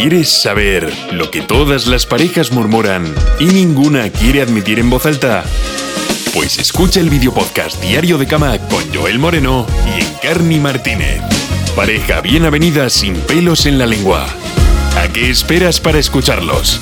¿Quieres saber lo que todas las parejas murmuran y ninguna quiere admitir en voz alta? Pues escucha el video podcast Diario de Cama con Joel Moreno y Encarni Martínez. Pareja bien avenida sin pelos en la lengua. ¿A qué esperas para escucharlos?